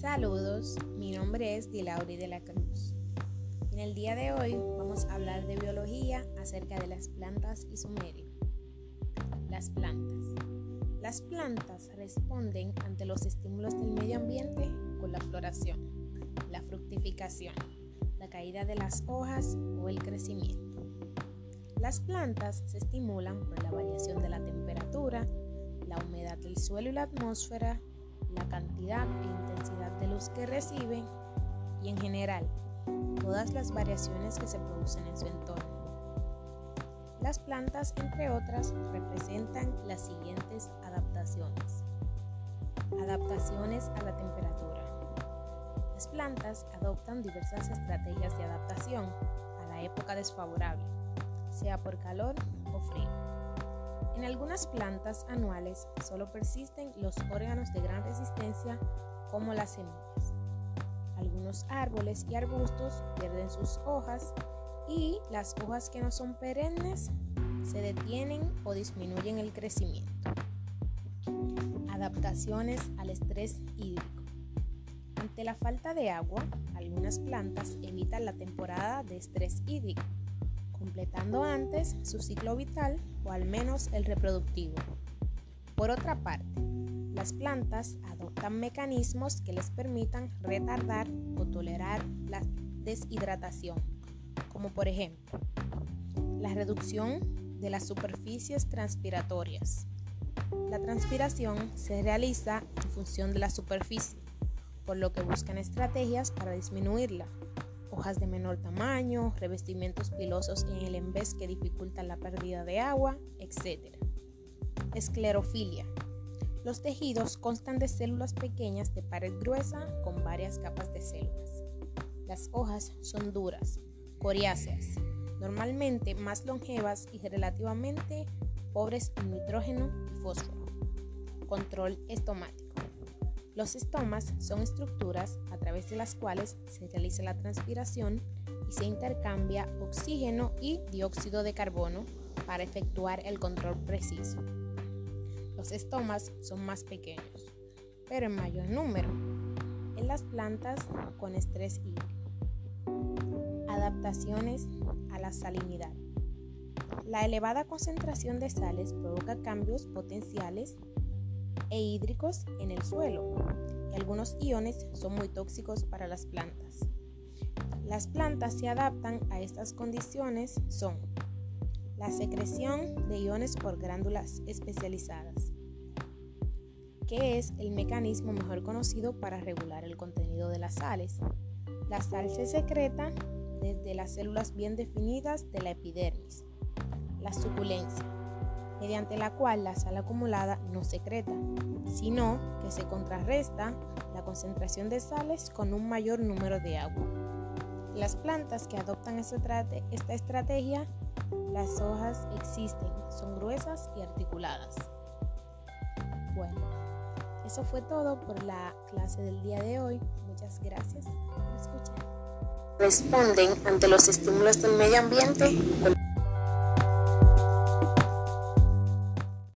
todos, mi nombre es Dilauri de la Cruz. En el día de hoy vamos a hablar de biología acerca de las plantas y su medio. Las plantas. Las plantas responden ante los estímulos del medio ambiente con la floración, la fructificación, la caída de las hojas o el crecimiento. Las plantas se estimulan por la variación de la temperatura, la humedad del suelo y la atmósfera, la cantidad e intensidad de luz que reciben y en general todas las variaciones que se producen en su entorno. Las plantas, entre otras, representan las siguientes adaptaciones. Adaptaciones a la temperatura. Las plantas adoptan diversas estrategias de adaptación a la época desfavorable, sea por calor o frío. En algunas plantas anuales solo persisten los órganos de gran resistencia como las semillas. Algunos árboles y arbustos pierden sus hojas y las hojas que no son perennes se detienen o disminuyen el crecimiento. Adaptaciones al estrés hídrico. Ante la falta de agua, algunas plantas evitan la temporada de estrés hídrico completando antes su ciclo vital o al menos el reproductivo. Por otra parte, las plantas adoptan mecanismos que les permitan retardar o tolerar la deshidratación, como por ejemplo la reducción de las superficies transpiratorias. La transpiración se realiza en función de la superficie, por lo que buscan estrategias para disminuirla, hojas de menor tamaño, revestimientos pilosos en el envés que dificultan la pérdida de agua, etc. Esclerofilia. Los tejidos constan de células pequeñas de pared gruesa con varias capas de células. Las hojas son duras, coriáceas, normalmente más longevas y relativamente pobres en nitrógeno y fósforo. Control estomático. Los estomas son estructuras a través de las cuales se realiza la transpiración y se intercambia oxígeno y dióxido de carbono para efectuar el control preciso. Los estomas son más pequeños, pero en mayor número, en las plantas con estrés hídrico. Adaptaciones a la salinidad. La elevada concentración de sales provoca cambios potenciales e hídricos en el suelo y algunos iones son muy tóxicos para las plantas. Las plantas se adaptan a estas condiciones son la secreción de iones por glándulas especializadas, que es el mecanismo mejor conocido para regular el contenido de las sales. La sal se secreta desde las células bien definidas de la epidermis. La suculencia mediante la cual la sal acumulada no secreta, sino que se contrarresta la concentración de sales con un mayor número de agua. Las plantas que adoptan esta estrategia, las hojas existen, son gruesas y articuladas. Bueno, eso fue todo por la clase del día de hoy. Muchas gracias por escuchar. Responden ante los estímulos del medio ambiente